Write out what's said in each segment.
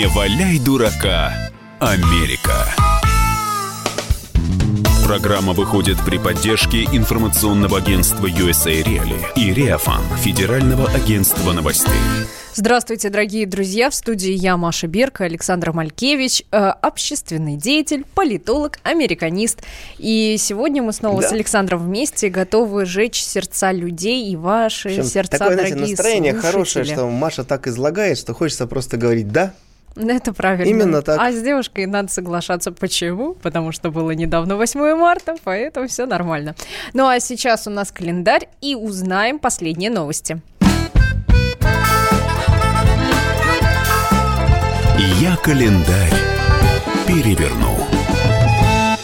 Не валяй дурака, Америка. Программа выходит при поддержке информационного агентства USA Reali и Реафан, Федерального агентства новостей. Здравствуйте, дорогие друзья! В студии я, Маша Берка, Александр Малькевич, э, общественный деятель, политолог, американист. И сегодня мы снова да. с Александром вместе готовы жечь сердца людей и ваши Причем сердца, такое, дорогие знаете, настроение слушатели. хорошее, что Маша так излагает, что хочется просто говорить «да», это правильно. Именно так. А с девушкой надо соглашаться. Почему? Потому что было недавно 8 марта, поэтому все нормально. Ну а сейчас у нас календарь и узнаем последние новости. Я календарь переверну.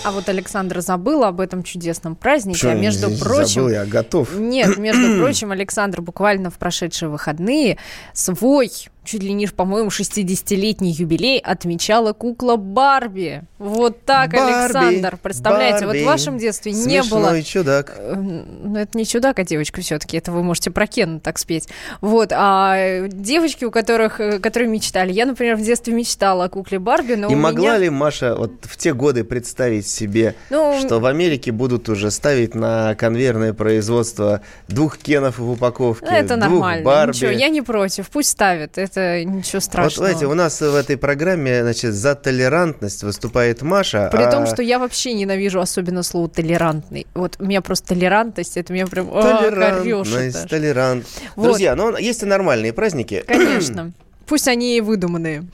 А вот Александр забыл об этом чудесном празднике. Что, а между прочим... Забыл, я готов. Нет, между прочим, Александр буквально в прошедшие выходные свой чуть ли не, по-моему, 60-летний юбилей отмечала кукла Барби. Вот так, Барби, Александр. Представляете, Барби. вот в вашем детстве не было... Чудак. Э, Ну, это не чудак, а девочка все-таки. Это вы можете про Кена так спеть. Вот. А девочки, у которых, э, которые мечтали. Я, например, в детстве мечтала о кукле Барби, но И у могла меня... ли Маша вот в те годы представить себе, Ну, что в Америке будут уже ставить на конвейерное производство двух кенов в упаковке, это двух нормально. Барби? Ничего, я не против. Пусть ставят. Это ничего Вот, страшного. знаете, у нас в этой программе, значит, за толерантность выступает Маша. При а том, что я вообще ненавижу особенно слово толерантный. Вот у меня просто толерантность, это меня прям а, Толерантность, аж. толерант. Вот. Друзья, ну есть и нормальные праздники. Конечно. Пусть они и выдуманные.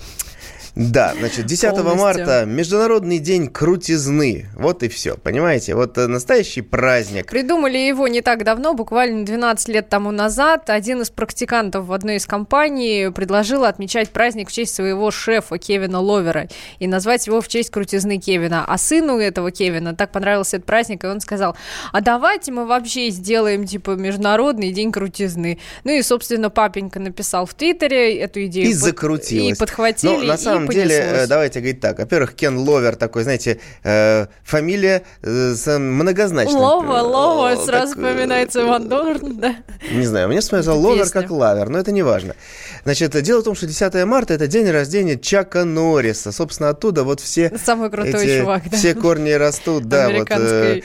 Да, значит, 10 Полностью. марта Международный день крутизны. Вот и все, понимаете? Вот э, настоящий праздник. Придумали его не так давно, буквально 12 лет тому назад. Один из практикантов в одной из компаний предложил отмечать праздник в честь своего шефа Кевина Ловера и назвать его в честь крутизны Кевина. А сыну этого Кевина так понравился этот праздник, и он сказал, а давайте мы вообще сделаем, типа, Международный день крутизны. Ну и, собственно, папенька написал в Твиттере эту идею. И под- закрутилось. И подхватили, Ну, на самом и деле, э, давайте говорить так. Во-первых, Кен Ловер такой, знаете, э, фамилия э, с многозначной. Лова, лова, сразу вспоминается Иван Дорн, да. Не знаю, мне Это ловер песня. как лавер, но это не важно. Значит, дело в том, что 10 марта это день рождения Чака Норриса. Собственно, оттуда вот все Самый крутой эти- чувак, да. все корни растут, да. Вот, э,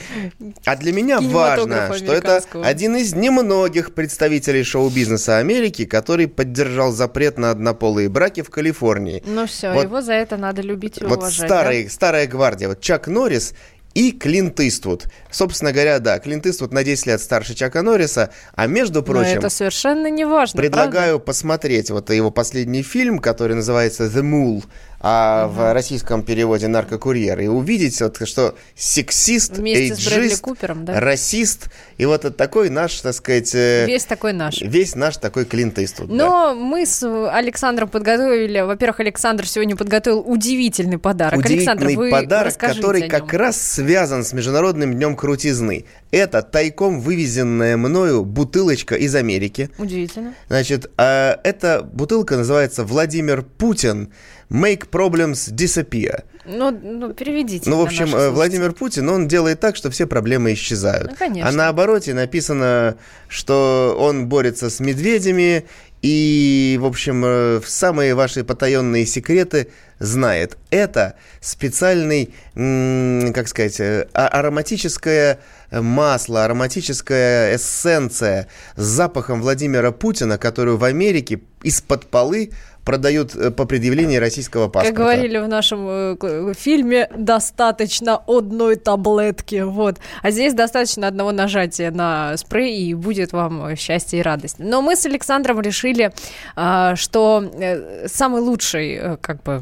а для меня важно, что это один из немногих представителей шоу-бизнеса Америки, который поддержал запрет на однополые браки в Калифорнии. Ну все, Вот- его за это надо любить и Вот уважать. старый, старая гвардия, вот Чак Норрис и Клинт Иствуд. Собственно говоря, да, Клинт Иствуд на 10 лет старше Чака Норриса, а между да? прочим... Но это совершенно не важно. Предлагаю посмотреть вот его последний фильм, который называется «The Mule», а в российском переводе «Наркокурьер», и увидеть, вот, что сексист, Вместе с Брэдли эйджист, Купером, да? расист, и вот такой наш, так сказать, э, Весь такой наш. весь наш такой Клинт Иствуд. да. Но мы с Александром подготовили, во-первых, Александр сегодня подготовил удивительный подарок. Александр, Удивительный вы подарок, который как раз связан с Международным днем крутизны. Это тайком вывезенная мною бутылочка из Америки. Удивительно. Значит, а, эта бутылка называется Владимир Путин Make Problems Disappear. Ну, ну переведите. Ну, в общем, э. Владимир Путин, он делает так, что все проблемы исчезают. Ну, конечно. А на обороте написано, что он борется с медведями и, в общем, э, самые ваши потаенные секреты знает. Это специальный, как сказать, э, а- ароматическое масло, ароматическая эссенция с запахом Владимира Путина, которую в Америке из-под полы продают э, по предъявлении российского паспорта. Как говорили в нашем э, к- фильме, достаточно одной таблетки. Вот. А здесь достаточно одного нажатия на спрей, и будет вам э, счастье и радость. Но мы с Александром решили, а, что э, самый лучший э, как бы,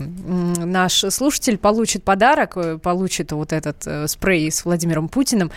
наш слушатель получит подарок, э, получит вот этот э, спрей с Владимиром Путиным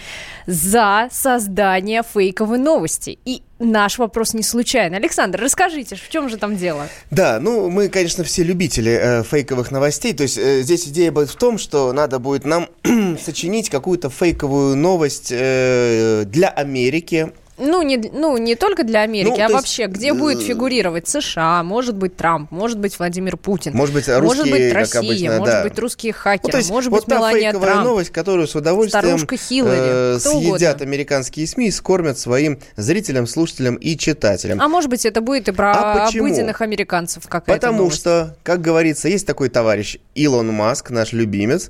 за создание фейковой новости. И наш вопрос не случайный. Александр, расскажите, в чем же там дело? Да, ну мы, конечно, все любители э, фейковых новостей. То есть э, здесь идея будет в том, что надо будет нам сочинить какую-то фейковую новость э, для Америки. Ну не, ну, не только для Америки, Ну, а то есть, вообще, где будет э, фигурировать США, может быть Трамп, может быть Владимир Путин, Может быть, может русские, быть как Россия, обычно, может да. быть русские Ну, хакеры, то есть может вот быть Мелания Трамп. новость, которую с удовольствием э, съедят угодно. американские СМИ и скормят своим зрителям, слушателям и читателям. А может быть, это будет и про А обыденных американцев какая-то Потому новость. что, как говорится, есть такой товарищ Илон Маск, наш любимец.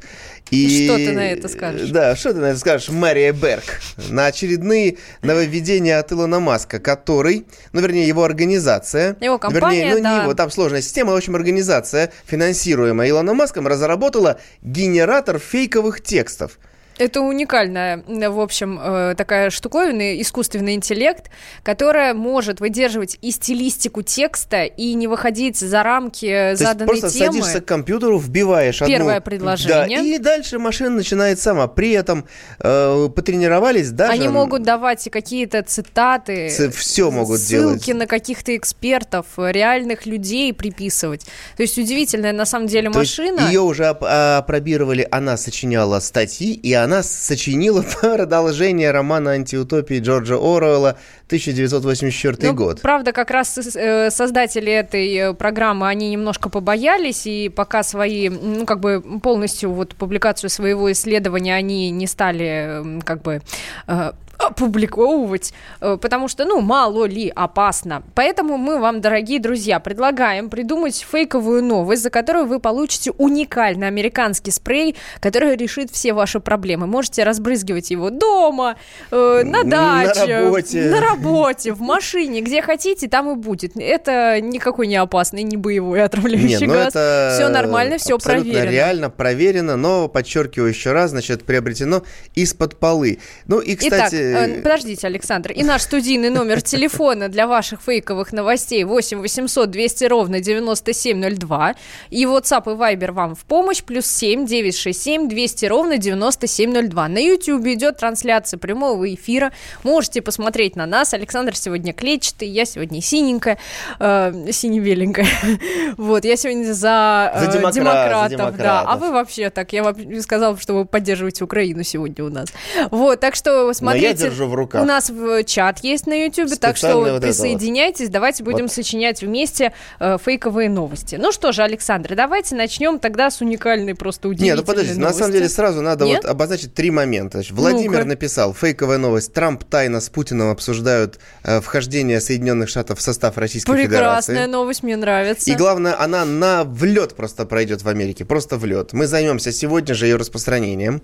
И... Что ты на это скажешь? Да, что ты на это скажешь, Мария Берг? На очередные нововведения от Илона Маска, который, ну, вернее, его организация... Его компания, вернее, ну, да. не его, там сложная система, в общем, организация, финансируемая Илоном Маском, разработала генератор фейковых текстов. Это уникальная, в общем, э, такая штуковина, искусственный интеллект, которая может выдерживать и стилистику текста, и не выходить за рамки То есть заданной просто темы. садишься к компьютеру, вбиваешь Первое одну... предложение. Да, и дальше машина начинает сама. При этом э, потренировались даже... Они могут давать и какие-то цитаты, Ц- всё могут ссылки делать. на каких-то экспертов, реальных людей приписывать. То есть удивительная на самом деле машина. ее уже оп- а, опробировали, она сочиняла статьи, и она сочинила продолжение романа антиутопии Джорджа Оруэлла 1984 Ну, год. Правда, как раз э, создатели этой э, программы, они немножко побоялись, и пока свои, ну, как бы полностью вот публикацию своего исследования они не стали, как бы, э, опубликовывать, э, потому что, ну, мало ли, опасно. Поэтому мы вам, дорогие друзья, предлагаем придумать фейковую новость, за которую вы получите уникальный американский спрей, который решит все ваши проблемы. Можете разбрызгивать его дома, э, на На даче, работе. на работе, в машине, где хотите, там и будет. Это никакой не опасный, не боевой отравляющий Не, ну газ. это Все нормально, все проверено. реально проверено, но, подчеркиваю еще раз, значит, приобретено из-под полы. Ну и, кстати... Итак, э, подождите, Александр. И наш студийный номер телефона для ваших фейковых новостей 8 800 200 ровно 9702. И WhatsApp и Viber вам в помощь. Плюс 7 967 200 ровно 9702. На YouTube идет трансляция прямого эфира. Можете посмотреть на нас. Александр сегодня клетчатый, я сегодня синенькая, э, сине-беленькая. Вот, я сегодня за, э, За демократ- за демократов, да. демократов. А вы вообще так, я вам сказала, что вы поддерживаете Украину сегодня у нас. Вот, так что смотрите. Держу в руках. У нас в чат есть на YouTube, так что Специально вот присоединяйтесь, давайте будем Вот. сочинять вместе э, фейковые новости. Ну что же, Александр, давайте начнем тогда с уникальной, просто Не, удивительной ну подождите, на самом новости. деле сразу надо Нет? вот обозначить три момента. Значит, Владимир Ну-ка. написал, фейковая новость, Трамп тайно с Путиным обсуждают э, вхождение Соединенных Штатов в состав Российской Прекрасная Федерации. новость, мне нравится. И главное, она на влет просто пройдет в Америке, просто влет. Мы займемся сегодня же ее распространением.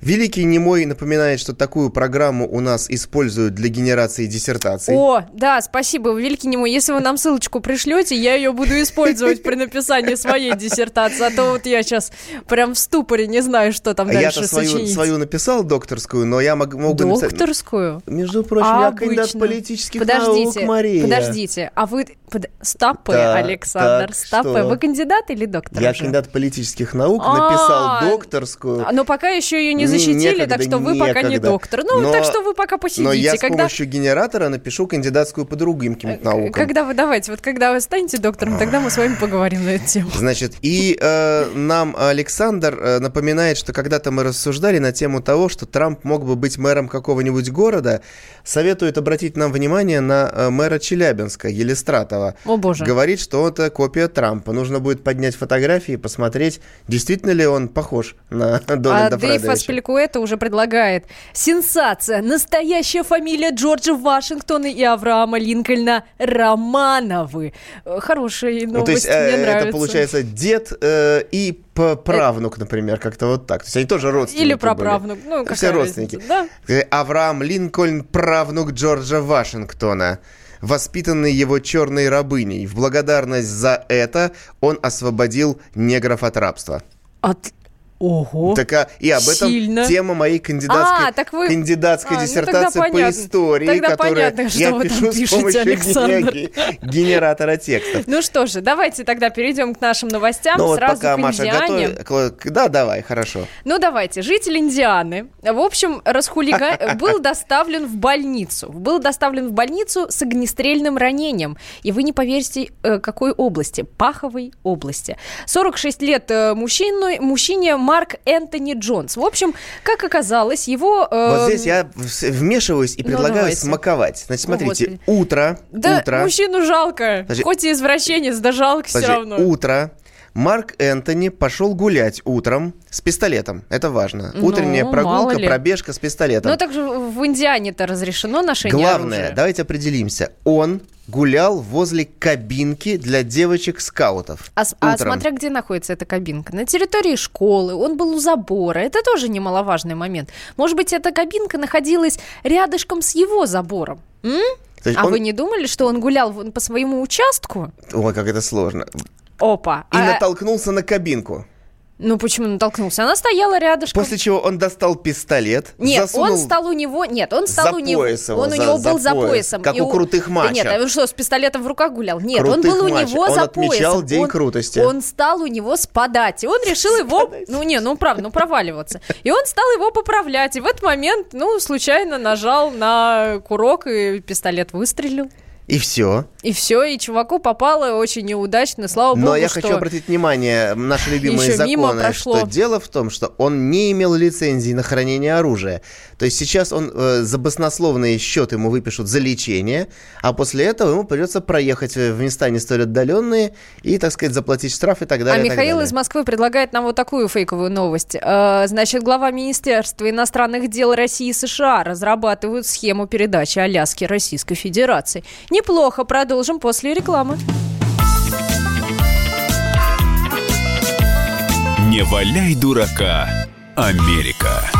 Великий Немой напоминает, что такую программу у нас используют для генерации диссертаций. О, да, спасибо, великий нему. Если вы нам ссылочку пришлете, я ее буду использовать при написании своей диссертации. А то вот я сейчас прям в ступоре не знаю, что там дальше я-то свою, свою написал докторскую, но я мог- могу. Докторскую? Между прочим, я кандидат политических подождите, наук, Мария. Подождите, а вы... под- Стопы, Так, Александр, так, стопы. что? Вы кандидат или доктор Я уже? кандидат политических наук, А, написал докторскую. А, Но пока еще ее не защитили, некогда, так что вы пока не некогда. доктор. Ну, Но- так что вы пока посидите. Но я с когда... помощью генератора напишу кандидатскую по другим каким-то наукам. Когда вы давайте, вот когда вы станете доктором, тогда мы с вами поговорим на эту тему. Значит, и э, нам Александр э, напоминает, что когда-то мы рассуждали на тему того, что Трамп мог бы быть мэром какого-нибудь города, советует обратить нам внимание на э, мэра Челябинска, Елистратова. О боже. Говорит, что это копия Трампа. Нужно будет поднять фотографии и посмотреть, действительно ли он похож на А Дональда Дэйв Фредовича. Аспиликуэта уже предлагает Сенсация! Настоящая фамилия Джорджа Вашингтона и Авраама Линкольна Романовы. Э, Хорошая новость, Ну, то есть мне э, нравится. это получается дед э, и правнук, например, как-то вот так. То есть они тоже родственники Или были. праправнук. Ну, какая Все родственники. разница, да? Э, Авраам Линкольн, правнук Джорджа Вашингтона, воспитанный его черной рабыней. В благодарность за это он освободил негров от рабства. От... Ого. Так, а, и об этом Сильно. тема моей кандидатской, А, так вы- кандидатской А, ну диссертации тогда по понятно. истории, Тогда которую понятно, что я вы там пишу с пишете, помощью Александр. ге- генератора текстов. Ну что же, давайте тогда перейдем к нашим новостям. Ну вот Сразу пока к Маша Индиане. готовит... Да, давай, хорошо. Ну давайте, житель Индианы, в общем, расхулига... был доставлен в больницу. Был доставлен в больницу с огнестрельным ранением. И вы не поверите, э, какой области? Паховой области. 46 лет э, мужчину, мужчине Марк Энтони Джонс. В общем, как оказалось, его... Э... Вот здесь я вмешиваюсь и ну, предлагаю давайте. смаковать. Значит, смотрите, О, утро, да, утро... мужчину жалко, Значит, хоть и извращенец, да жалко все равно. Утро, Марк Энтони пошел гулять утром с пистолетом. Это важно. Ну, Утренняя прогулка, пробежка с пистолетом. Ну, так же в Индиане-то разрешено ношение Главное, оружия. давайте определимся. Он гулял возле кабинки для девочек-скаутов. А, а смотря где находится эта кабинка. На территории школы, он был у забора. Это тоже немаловажный момент. Может быть, эта кабинка находилась рядышком с его забором. М? а он... вы не думали, что он гулял по своему участку? Ой, как это сложно. Опа. И а... натолкнулся на кабинку. Ну почему натолкнулся? Она стояла рядышком. После чего он достал пистолет. Нет, он стал у него. Нет, он стал у него. Его, он за, у него за был за поясом. Как и у крутых мачо. нет, а он что, с пистолетом в руках гулял? Нет, крутых он был у него он за отмечал поясом. день он, крутости. Он стал у него спадать. И он решил его. Ну не, ну правда, ну проваливаться. И он стал его поправлять. И в этот момент, ну, случайно нажал на курок, и пистолет выстрелил. И все. И все, и чуваку попало очень неудачно, слава богу, Но я что хочу обратить внимание, наши любимые законы, что дело в том, что он не имел лицензии на хранение оружия. То есть сейчас он э, за баснословный счет ему выпишут за лечение, а после этого ему придется проехать в места не столь отдаленные и, так сказать, заплатить штраф и так далее. А Михаил далее. из Москвы предлагает нам вот такую фейковую новость. Э, значит, глава Министерства иностранных дел России и США разрабатывают схему передачи Аляски Российской Федерации. Не Неплохо, продолжим после рекламы. Не валяй дурака, Америка.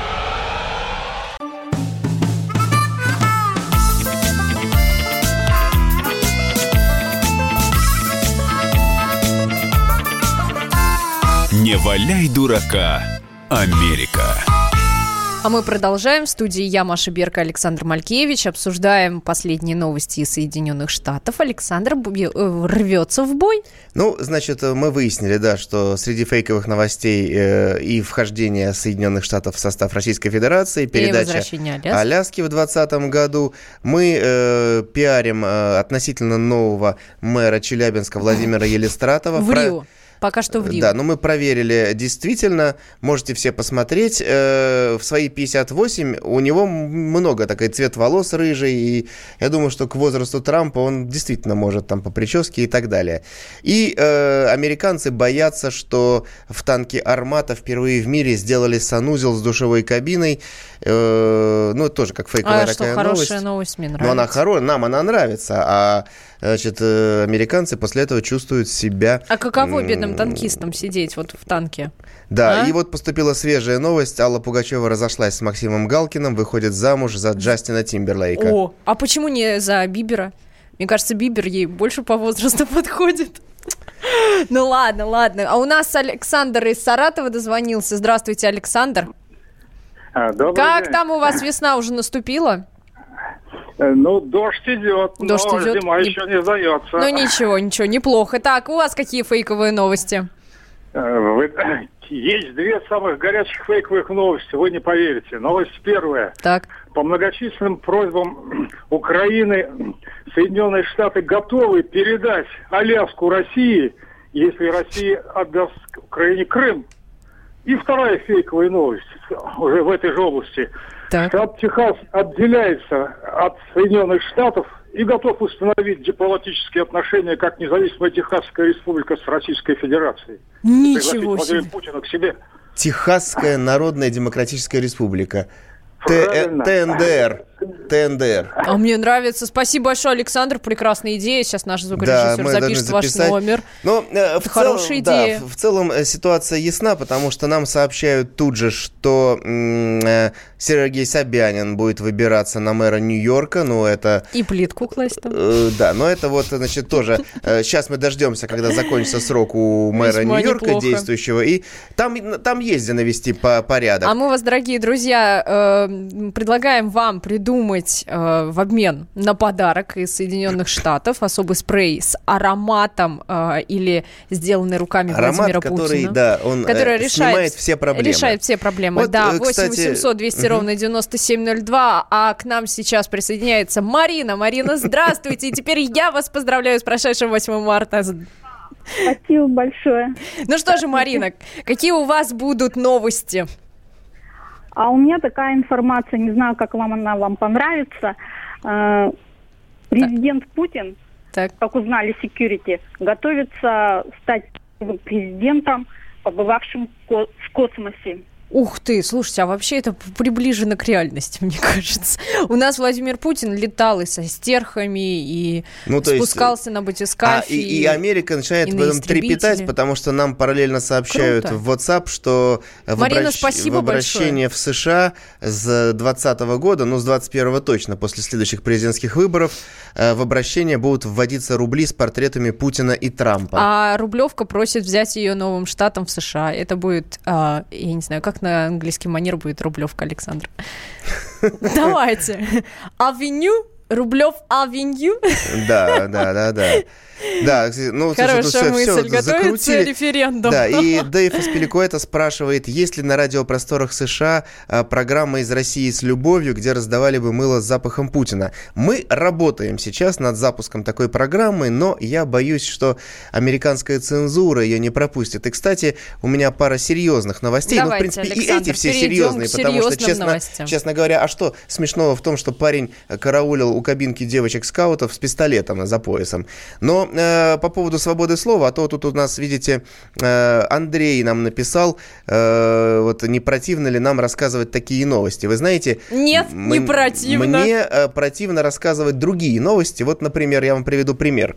Не валяй дурака, Америка. А мы продолжаем. В студии я, Маша Берка, Александр Малькевич. Обсуждаем последние новости из Соединенных Штатов. Александр э, рвется в бой. Ну, значит, мы выяснили, да, что среди фейковых новостей э, и вхождения Соединенных Штатов в состав Российской Федерации, передача Аляски. Аляски в 2020 году, мы э, пиарим э, относительно нового мэра Челябинска Владимира Елистратова. В Рио. Пока что в Рио. Да, но мы проверили действительно, можете все посмотреть, э, в свои 58 у него много такой цвет волос рыжий, и я думаю, что к возрасту Трампа он действительно может там по прическе и так далее. И э, американцы боятся, что в танке «Армата» впервые в мире сделали санузел с душевой кабиной, э, ну, тоже как фейковая а такая что, новость. хорошая новость мне нравится. Но она хорошая, нам она нравится, а значит, э, американцы после этого чувствуют себя... А каково бедным танкистам сидеть вот в танке? Да, а? и вот поступила свежая новость. Алла Пугачева разошлась с Максимом Галкиным, выходит замуж за Джастина Тимберлейка. О, а почему не за Бибера? Мне кажется, Бибер ей больше по возрасту подходит. Ну ладно, ладно. А у нас Александр из Саратова дозвонился. Здравствуйте, Александр. А, добрый как день. там у вас весна уже наступила? Э, ну, дождь идет, дождь но идет. зима не... еще не сдается. Ну, ничего, ничего, неплохо. Так, у вас какие фейковые новости? Э, вы... Есть две самых горячих фейковых новости, вы не поверите. Новость первая. Так. По многочисленным просьбам Украины Соединенные Штаты готовы передать Аляску России, если Россия отдаст Украине Крым. И вторая фейковая новость уже в этой же области. Так. Штат Техас отделяется от Соединенных Штатов и готов установить дипломатические отношения как независимая Техасская республика с Российской Федерацией. Ничего себе. Путина к себе. Техасская Народная Демократическая Республика. ТНДР. ТНДР. А мне нравится. Спасибо большое, Александр. Прекрасная идея. Сейчас наш звукорежиссер да, запишет ваш номер. Но э, в хорошая целом, идея. Да, в целом э, ситуация ясна, потому что нам сообщают тут же, что э, Сергей Собянин будет выбираться на мэра Нью-Йорка. Ну, это... И плитку класть там. Э, да, но это вот, значит, тоже... Э, сейчас мы дождемся, когда закончится срок у мэра Нью-Йорка действующего. И там, там есть где навести по порядок. А мы вас, дорогие друзья, э, предлагаем вам придумать придумать э, в обмен на подарок из Соединенных Штатов особый спрей с ароматом э, или сделанный руками Аромат, Владимира который, Путина. да, он который э, решает, снимает все проблемы. Решает все проблемы. Вот, да, э, 8 кстати, 800 200 мгм. ровно 9702. А к нам сейчас присоединяется Марина. Марина, здравствуйте. И теперь я вас поздравляю с прошедшим 8 марта. Спасибо большое. Ну что же, Марина, какие у вас будут новости? А у меня такая информация, не знаю, как вам она вам понравится. Э, Президент Путин, Так. как узнали security, готовится стать президентом, побывавшим в космосе. Ух ты, слушайте, а вообще это приближено к реальности, мне кажется. У нас Владимир Путин летал и со стерхами, и Ну, то есть, спускался на А, батискафе. и, и Америка начинает и в этом трепетать, потому что нам параллельно сообщают Круто. в WhatsApp, что в, Марина, обращ- спасибо в обращение в США с 2020 года, ну, с 21 точно, после следующих президентских выборов, э, в обращение будут вводиться рубли с портретами Путина и Трампа. А Рублевка просит взять ее новым штатом в США. Это будет, а, я не знаю, как на английский манер будет Рублевка, Александр. Давайте. Авеню, Рублев Авеню. Да, да, да, да. Да, ну, слушай, Хорошая всё мысль. Готовится закрутили. референдум. Да, и Дэйв Аспиликуэта спрашивает, есть ли на радиопросторах США а, программа из России с любовью, где раздавали бы мыло с запахом Путина. Мы работаем сейчас над запуском такой программы, но я боюсь, что американская цензура ее не пропустит. И, кстати, у меня пара серьезных новостей. ну, в Давайте, принципе, и Александр, эти все серьезные, потому что, честно, новостям. честно говоря, а что смешного в том, что парень караулил у кабинки девочек-скаутов с пистолетом за поясом? Но э, по поводу свободы слова, а то тут у нас, видите, э, Андрей нам написал, э, вот не противно ли нам рассказывать такие новости. Вы знаете... Нет, не противно. Мне э, противно рассказывать другие новости. Вот, например, я вам приведу пример.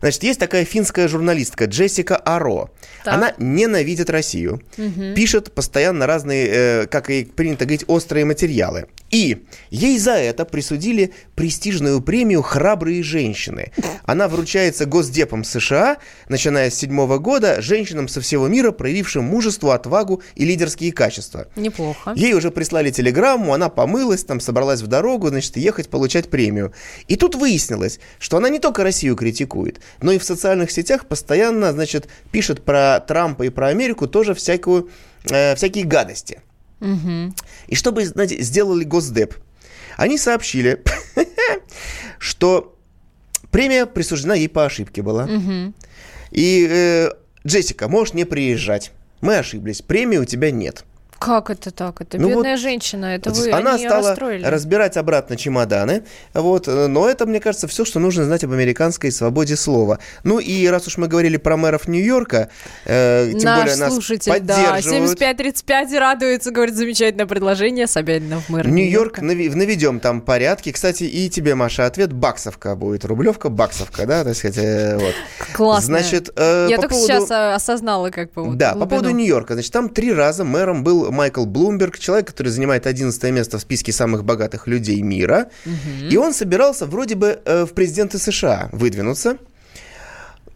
Значит, есть такая финская журналистка Джессика Аро. Так. Она ненавидит Россию, пишет постоянно разные, э, как и принято говорить, острые материалы. И ей за это присудили престижную премию «Храбрые женщины». Она вручается Госдепом США, начиная с седьмого года, женщинам со всего мира, проявившим мужество, отвагу и лидерские качества. Неплохо. Ей уже прислали телеграмму, она помылась, там собралась в дорогу, значит, ехать получать премию. И тут выяснилось, что она не только Россию критикует, но и в социальных сетях постоянно, значит, пишет про Трампа и про Америку тоже всякую, э, всякие гадости. И что бы, знаете, сделали Госдеп? Они сообщили, что премия присуждена ей по ошибке была. И, э, Джессика, можешь не приезжать. Мы ошиблись, премии у тебя нет. Как это так? Это Ну бедная вот, женщина. Это вы Она стала расстроили. разбирать обратно чемоданы. Вот, но это, мне кажется, все, что нужно знать об американской свободе слова. Ну и раз уж мы говорили про мэров Нью-Йорка, э, тем Наш более нас слушатель, да, поддерживают. 7535 радуется, говорит, замечательное предложение, Собянина в мэр Нью-Йорк наведем там порядки. Кстати, и тебе, Маша, ответ баксовка будет. Рублевка, баксовка, да, так сказать, э, вот. Классно. Значит, э, Я по только поводу- сейчас а, осознала, как бы, вот Да, по глубину. поводу Нью-Йорка. Значит, там три раза мэром был Майкл Блумберг, человек, который занимает 11 место в списке самых богатых людей мира. И он собирался вроде бы э, в президенты США выдвинуться,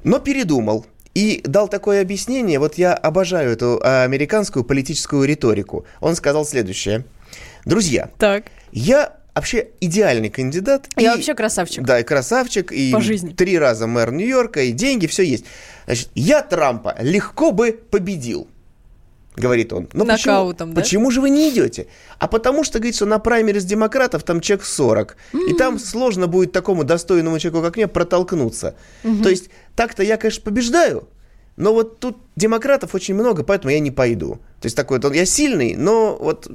но передумал. И дал такое объяснение, вот я обожаю эту э, американскую политическую риторику. Он сказал следующее. Друзья, Так. я вообще идеальный кандидат. Я и- вообще красавчик. Да, и красавчик, и По жизни. три раза мэр Нью-Йорка, и деньги, все есть. Значит, я Трампа легко бы победил. Говорит он. Но Нокаутом, почему, да? почему же вы не идете? А потому что, говорит, что на праймере с демократов там чек 40. И там сложно будет такому достойному человеку, как мне, протолкнуться. То есть, так-то я, конечно, побеждаю, но вот тут демократов очень много, поэтому я не пойду. То есть такой, вот я сильный, но вот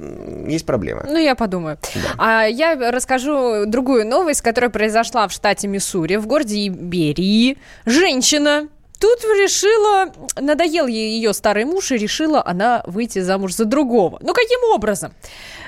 есть проблема. Ну, я подумаю. А я расскажу другую новость, которая произошла в штате Миссури, в городе Берии. Женщина тут решила, надоел ей ее старый муж, и решила она выйти замуж за другого. Ну, каким образом?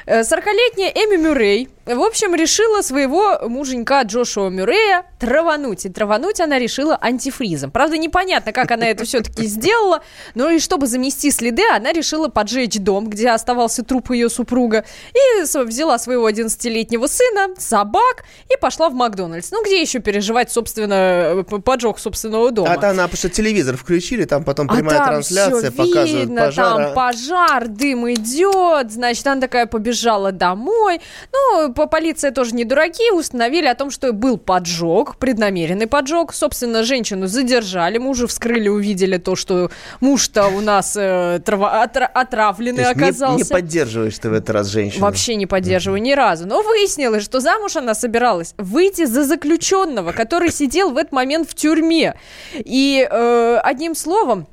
Э, 40-летняя Эми Мюррей, в общем, решила своего муженька Джошуа Мюррея травануть. И травануть она решила антифризом. Правда, непонятно, как она это все-таки сделала, но и чтобы замести следы, она решила поджечь дом, где оставался труп ее супруга, и взяла своего 11-летнего сына, собак, и пошла в Макдональдс. Ну, где еще переживать, собственно, п- поджог собственного дома? А там, на- потому что телевизор включили, там потом А прямая там трансляция, всё показывают видно, пожар. Там а- пожар, дым идет, значит, она такая побежала домой. Ну, по полиция тоже не дураки, установили о том, что был поджог, преднамеренный поджог. Собственно, женщину задержали, мужа вскрыли, увидели то, что муж-то у нас э, трава, отра, отравленный оказался. Не, не поддерживаешь ты в этот раз женщину? Вообще не поддерживаю ни разу. Но выяснилось, что замуж она собиралась выйти за заключенного, который сидел в этот момент в тюрьме. И э, одним словом,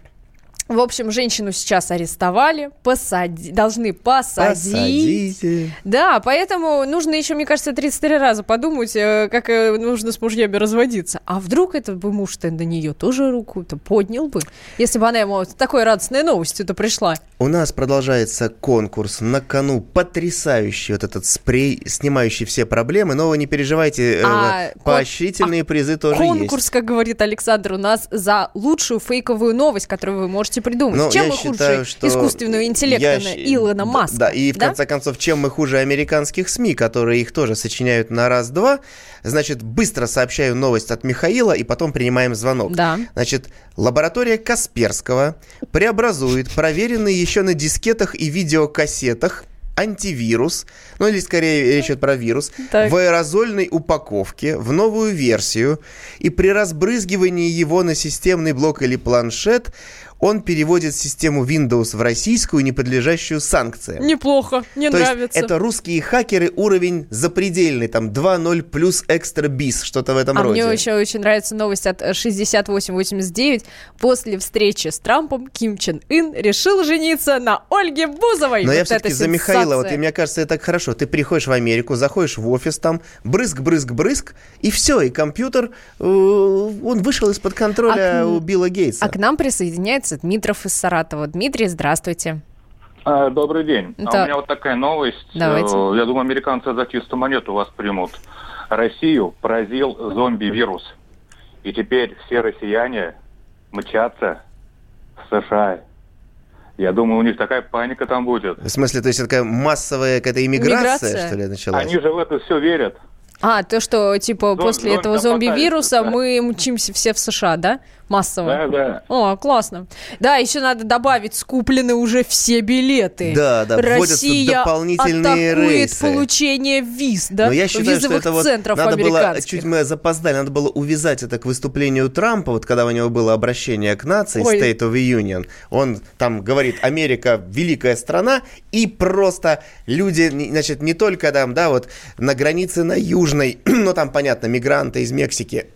в общем, женщину сейчас арестовали, посади, должны посадить. Посадите. Да, поэтому нужно еще, мне кажется, 33 раза подумать, э, как э, нужно с мужьями разводиться. А вдруг это бы муж-то на нее тоже руку-то поднял бы, если бы она ему такой радостной новостью-то пришла. У нас продолжается конкурс. На кону потрясающий вот этот спрей, снимающий все проблемы. Но вы не переживайте, э, А, поощрительные призы тоже Конкурс, есть. как говорит Александр, у нас за лучшую фейковую новость, которую вы можете придумать. Ну, Чем мы считаю, хуже что искусственного интеллекта я Илона Маска? Да, и в конце концов, чем мы хуже американских СМИ, которые их тоже сочиняют на раз-два, значит, быстро сообщаю новость от Михаила, и потом принимаем звонок. Да. Значит, лаборатория Касперского преобразует проверенный еще на дискетах и видеокассетах антивирус, ну или скорее речь идет про вирус, Так. в аэрозольной упаковке в новую версию, и при разбрызгивании его на системный блок или планшет он переводит систему Windows в российскую, не подлежащую санкциям. Неплохо, мне То нравится. есть это русские хакеры уровень запредельный, там 2.0 плюс экстра бис, что-то в этом А роде. мне еще очень нравится новость от э, 6889. После встречи с Трампом Ким Чен Ын решил жениться на Ольге Бузовой. Но я Вот все-таки это за Михаила, вот и мне кажется, это так хорошо. Ты приходишь в Америку, заходишь в офис, там брызг, брызг, брызг, и все, и компьютер, э, он вышел из-под контроля А к- у Билла Гейтса. А к нам присоединяется Дмитров из Саратова. Дмитрий, здравствуйте. А, Добрый день. А Да. у меня вот такая новость. Давайте. Э, Я думаю, американцы за чистую монету вас примут. Россию поразил зомби-вирус. И теперь все россияне мчатся в США. Я думаю, у них такая паника там будет. В смысле, то есть это такая массовая какая-то иммиграция, Миграция? что ли, началась? Они же в это все верят. А, то, что, типа, Зом- после зомби этого зомби-вируса да. мы мчимся все в США, да? Массово. Да, да. О, классно. Да, еще надо добавить, скуплены уже все билеты. Да, да, Россия дополнительные атакует рейсы. получение виз, да? Но я считаю, что Визовых это вот центров надо было, чуть мы запоздали, надо было увязать это к выступлению Трампа, вот когда у него было обращение к нации, Ой. State of the Union, он там говорит, Америка великая страна, и просто люди, значит, не только там, да, вот на границе на Южной, ну там, понятно, мигранты из Мексики,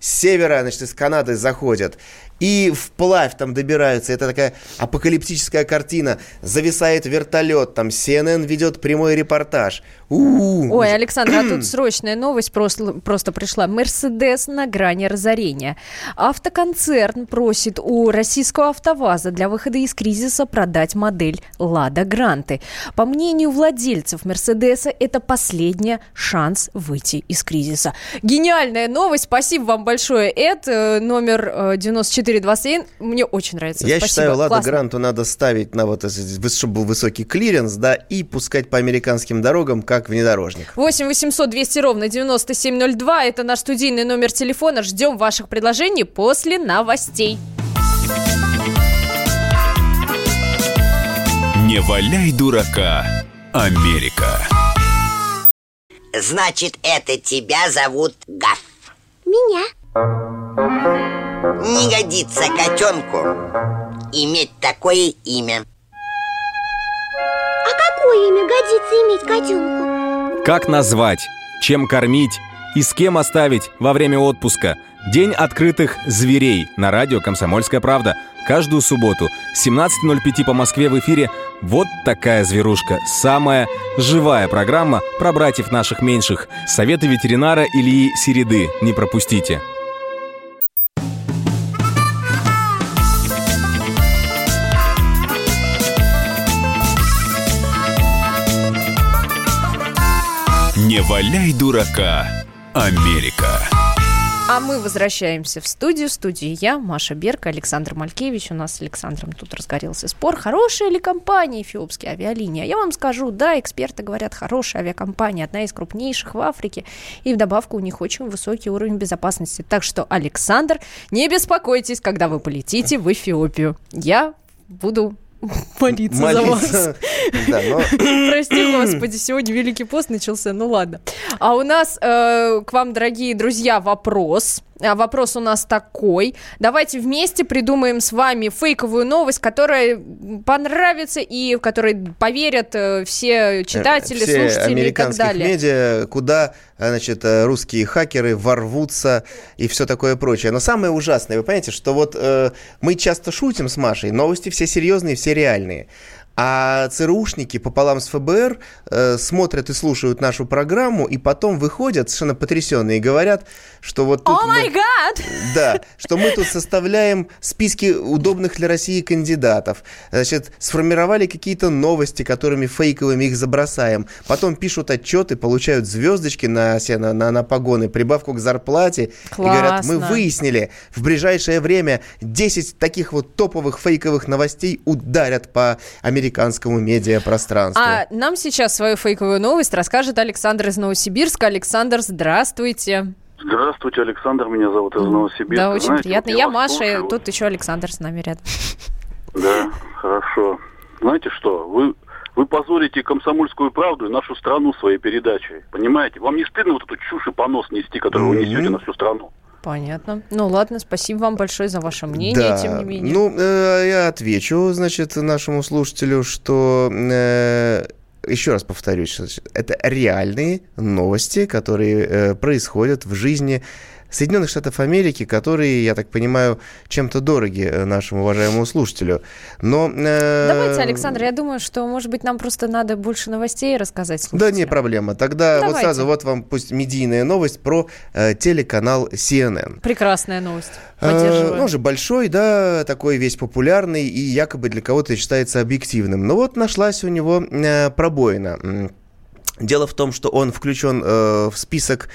с севера, значит, из Канады заходят, и вплавь там добираются. Это такая апокалиптическая картина. Зависает вертолет, там CNN ведет прямой репортаж. У-у-у. Ой, Александр, а тут срочная новость просто, просто пришла. Мерседес на грани разорения. Автоконцерн просит у российского автоваза для выхода из кризиса продать модель «Лада Гранты». По мнению владельцев Мерседеса, это последний шанс выйти из кризиса. Гениальная новость. Спасибо вам большое, Эд. Э, номер э, 94 427. Мне очень нравится. Я Спасибо. считаю, Лада Гранту надо ставить на вот, чтобы был высокий клиренс, да, и пускать по американским дорогам, как внедорожник. 8 800 200 ровно 9702. Это наш студийный номер телефона. Ждем ваших предложений после новостей. Не валяй дурака, Америка. Значит, это тебя зовут Гаф. Меня. Не годится котенку иметь такое имя. А какое имя годится иметь котенку? Как назвать, чем кормить и с кем оставить во время отпуска. День открытых зверей на радио «Комсомольская правда». Каждую субботу с 17.05 по Москве в эфире «Вот такая зверушка». Самая живая программа про братьев наших меньших. Советы ветеринара Ильи Середы. Не пропустите. Не валяй дурака, Америка. А мы возвращаемся в студию. В студии я, Маша Берка, Александр Малькевич. У нас с Александром тут разгорелся спор. Хорошая ли компания эфиопские авиалинии? А Я вам скажу, да, эксперты говорят, хорошая авиакомпания, одна из крупнейших в Африке. И в добавку у них очень высокий уровень безопасности. Так что, Александр, не беспокойтесь, когда вы полетите в Эфиопию. Я буду молиться, за вас. молиться. Да, но Прости, господи, сегодня Великий пост начался, ну ладно. А у нас э, к вам, дорогие друзья, вопрос. А вопрос у нас такой. Давайте вместе придумаем с вами фейковую новость, которая понравится и в которой поверят э, все читатели, все слушатели и так далее. медиа, куда, э, значит, э, русские хакеры ворвутся и все такое прочее. Но самое ужасное, вы понимаете, что вот э, мы часто шутим с Машей, новости все серьезные, все реальные. А ЦРУшники пополам с ФБР э, смотрят и слушают нашу программу, и потом выходят совершенно потрясенные и говорят, что вот тут... О май гад! Да, что мы тут составляем списки удобных для России кандидатов. Значит, сформировали какие-то новости, которыми фейковыми их забросаем. Потом пишут отчеты, получают звездочки на, на, на, на погоны, прибавку к зарплате. И говорят, мы Классно. выяснили, в ближайшее время 10 таких вот топовых фейковых новостей ударят по американскому медиапространству. А нам сейчас свою фейковую новость расскажет Александр из Новосибирска. Александр, здравствуйте. Здравствуйте, Александр, меня зовут из Новосибирска. да, очень Знаете, приятно. вот Я вас Маша, слушаю, тут еще Александр с нами рядом. Да, хорошо. Знаете что, вы, вы позорите комсомольскую правду и нашу страну своей передачей. Понимаете? Вам не стыдно вот эту чушь и понос нести, которую вы несете на всю страну? Понятно. Ну ладно, спасибо вам большое за ваше мнение, Да, тем не менее. ну, э, я отвечу, значит, нашему слушателю, что э, еще раз повторюсь, это реальные новости, которые э, происходят в жизни Соединенных Штатов Америки, которые, я так понимаю, чем-то дороги э, нашему уважаемому слушателю. Но... э, Давайте, Александр, я думаю, что, может быть, нам просто надо больше новостей рассказать Да, слушателям. не проблема. Тогда вот Давайте. сразу вот вам пусть медийная новость про э, телеканал CNN. Прекрасная новость. Э, Поддерживаю. Он же большой, да, такой весь популярный и якобы для кого-то считается объективным. Но вот нашлась у него э, пробоина. Дело в том, что он включен э, в список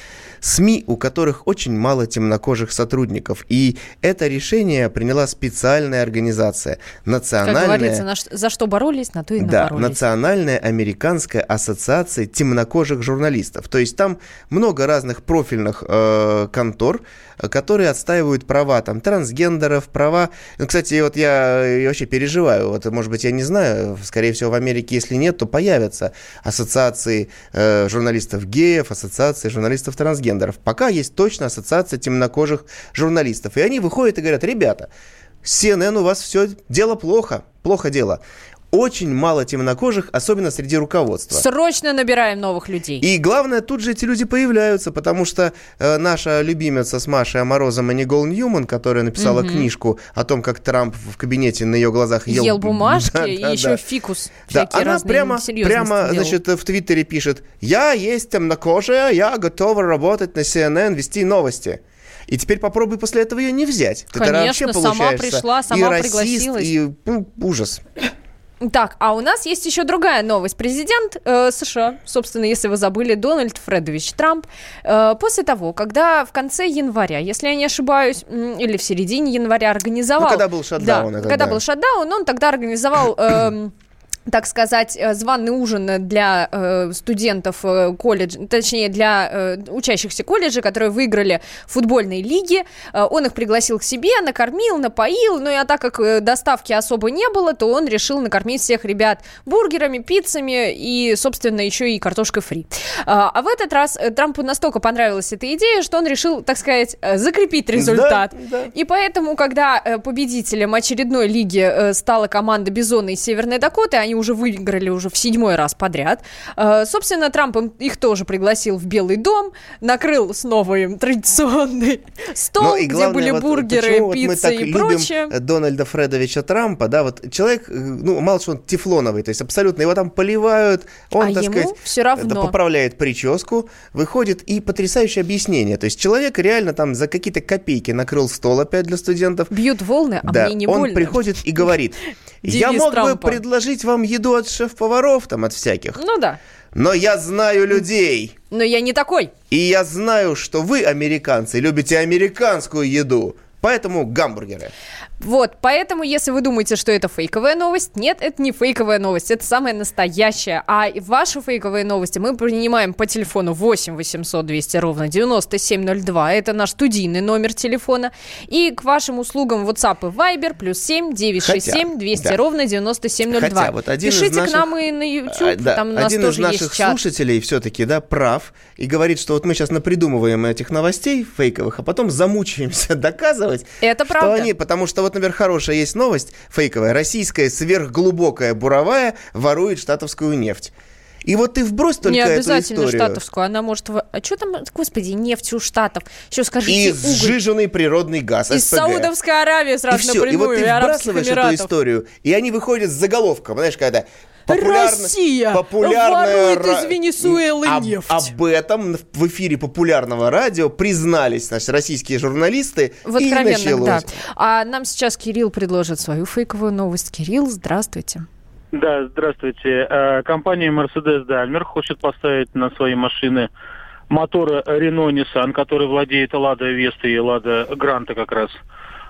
СМИ, у которых очень мало темнокожих сотрудников. И это решение приняла специальная организация. Как Национальная... говорится, на ш- за что боролись, на то и Да, напоролись. Национальная американская ассоциация темнокожих журналистов. То есть там много разных профильных э, контор, э, которые отстаивают права там трансгендеров, права. Ну, кстати, вот я, я вообще переживаю. Вот, может быть, я не знаю. Скорее всего, в Америке, если нет, то появятся ассоциации э, журналистов геев, ассоциации журналистов трансгендеров. Пока есть точно ассоциация темнокожих журналистов. И они выходят и говорят, ребята, CNN у вас все дело плохо, плохо дело. Очень мало темнокожих, особенно среди руководства. Срочно набираем новых людей. И главное, тут же эти люди появляются, потому что э, наша любимица с Машей Морозом Манигол Ньюман, которая написала Мгм. книжку о том, как Трамп в кабинете на ее глазах ел, Ел, бумажки Да, и да, еще да. фикус. Да, она прямо, прямо значит, в Твиттере пишет, я есть темнокожая, я готова работать на CNN, вести новости. И теперь попробуй после этого ее не взять. Ты Конечно, вообще сама пришла, и сама расист, пригласилась. и ну, ужас. Так, а у нас есть еще другая новость. Президент э, США, собственно, если вы забыли, Дональд Фредович Трамп, э, после того, когда в конце января, если я не ошибаюсь, или в середине января организовал... Ну, когда был шатдаун Да, этот, когда да. был шатдаун, он тогда организовал... эм, так сказать, э, званый ужин для э, студентов э, колледжа, точнее, для э, учащихся колледжа, которые выиграли футбольные лиги. Э, он их пригласил к себе, накормил, напоил, ну и а так как э, доставки особо не было, то он решил накормить всех ребят бургерами, пиццами и, собственно, еще и картошкой фри. А в этот раз Трампу настолько понравилась эта идея, что он решил, так сказать, закрепить результат. И поэтому, когда победителем очередной лиги стала команда Бизона из Северной Дакоты, они уже выиграли уже в седьмой раз подряд. Э, Собственно, Трамп их тоже пригласил в Белый дом, накрыл снова им традиционный стол, Ну, и где главное, были вот бургеры, вот мы пицца так и любим прочее. Дональда Фредовича Трампа, да, вот человек, э, ну, мало что он тефлоновый, то есть абсолютно его там поливают, он, А так ему сказать, всё равно. поправляет прическу, выходит и потрясающее объяснение, то есть человек реально там за какие-то копейки накрыл стол опять для студентов. Бьют волны, а да, мне не он больно. приходит и говорит, я мог Трампа. бы предложить вам еду от шеф-поваров, там, от всяких, Ну да. но я знаю людей. Но я не такой. И я знаю, что вы, американцы, любите американскую еду. Поэтому гамбургеры. Вот, поэтому, если вы думаете, что это фейковая новость, нет, это не фейковая новость, это самая настоящая. А ваши фейковые новости мы принимаем по телефону 8 800 200 ровно 9702, это наш студийный номер телефона. И к вашим услугам WhatsApp и Viber плюс 7 967 Хотя, 200 да. ровно 9702. Хотя вот один из Пишите наших- к нам и на YouTube, А, да, там у нас один тоже из наших есть чат. слушателей все-таки, да, прав и говорит, что вот мы сейчас напридумываем этих новостей фейковых, а потом замучаемся доказывать, Это что правда. они, потому что вот, например, хорошая есть новость фейковая, российская сверхглубокая буровая ворует штатовскую нефть. И вот ты вбрось только не эту обязательно историю. штатовскую, она может... А что там, господи, нефть у штатов? Еще скажите, И уголь. сжиженный природный газ, Из СПГ. Саудовской Аравии И сразу все, и напрямую, вот ты и вбрасываешь эту историю, и они выходят с заголовком, знаешь, когда Россия популярная ворует из ра- Венесуэлы об, нефть. Об этом в эфире популярного радио признались, значит, российские журналисты. В и откровенных, да. началось. А нам сейчас Кирилл предложит свою фейковую новость. Кирилл, здравствуйте. Да, здравствуйте. Э, Компания Mercedes-Daimler хочет поставить на свои машины моторы Renault Nissan, который владеет Лада Веста и Лада Гранта как раз.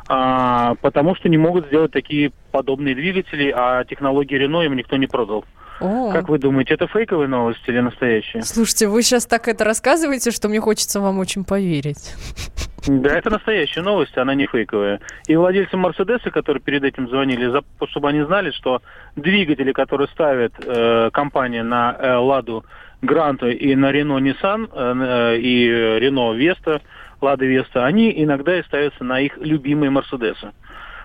А, потому что не могут сделать такие подобные двигатели, а технологии Renault им никто не продал. О. Как вы думаете, это фейковая новость или настоящая? Слушайте, вы сейчас так это рассказываете, что мне хочется вам очень поверить. Да, это настоящая новость, она не фейковая. И владельцы Мерседеса, которые перед этим звонили, за- чтобы они знали, что двигатели, которые ставит э, компания на э, Ладу Гранту и на Рено Nissan э, и Рено Веста, Лада Веста, они иногда и ставятся на их любимые Мерседесы.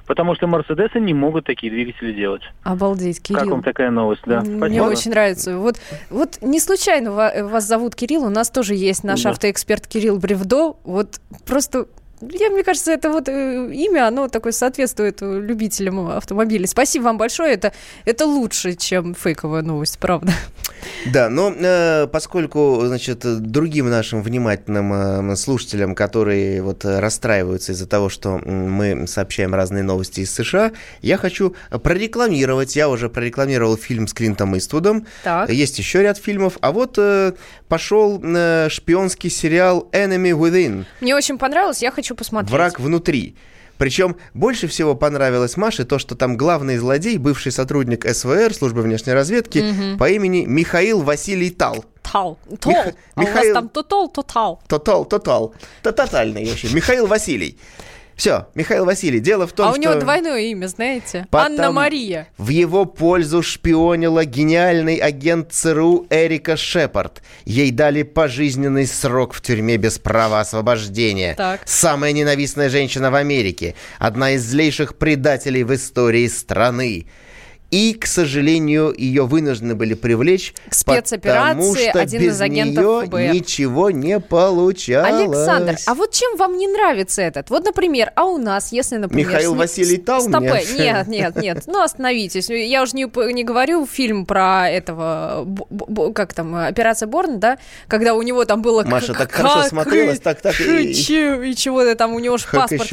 Потому что Мерседесы не могут такие двигатели делать. Обалдеть, Кирилл. Как вам такая новость? Да, Мне спасибо. очень нравится. Вот, вот не случайно ва- вас зовут Кирилл, у нас тоже есть наш Да. автоэксперт Кирилл Бревдо. Вот просто, я, мне кажется, это вот э, имя, оно такое соответствует э, любителям автомобилей. Спасибо вам большое, это, это лучше, чем фейковая новость, правда. Да, но э, поскольку, значит, другим нашим внимательным э, слушателям, которые вот расстраиваются из-за того, что мы сообщаем разные новости из США, я хочу прорекламировать. Я уже прорекламировал фильм с Клинтом Иствудом. Так. Есть еще ряд фильмов. А вот э, пошел э, шпионский сериал Enemy Within. Мне очень понравилось, я хочу посмотреть. Враг внутри. Причем больше всего понравилось Маше то, что там главный злодей, бывший сотрудник СВР, службы внешней разведки, Мгм. по имени Михаил Василий Тал. Тал. Тол. Миха- А у вас Михаил- там то тол, то тал. Тотал, тотал. То тотальный вообще. Михаил Василий. Все, Михаил Василий. Дело в том, а у что... него двойное имя, знаете? Потому- Анна Мария. В его пользу шпионила гениальный агент ЦРУ Эрика Шепард. Ей дали пожизненный срок в тюрьме без права освобождения. Так. Самая ненавистная женщина в Америке. Одна из злейших предателей в истории страны. И, к сожалению, ее вынуждены были привлечь, потому что один без из агентов нее ФБР. ничего не получалось. Александр, а вот чем вам не нравится этот? Вот, например, а у нас, если, например... Михаил сни- Василий Тал Стопэ. мне? Нет, нет, нет. Ну, остановитесь. Я уже не, не говорю фильм про этого, как там, операция Борн, да? Когда у него там было... Маша так хорошо смотрелась, так- так и- чего-то там, у него же паспорт...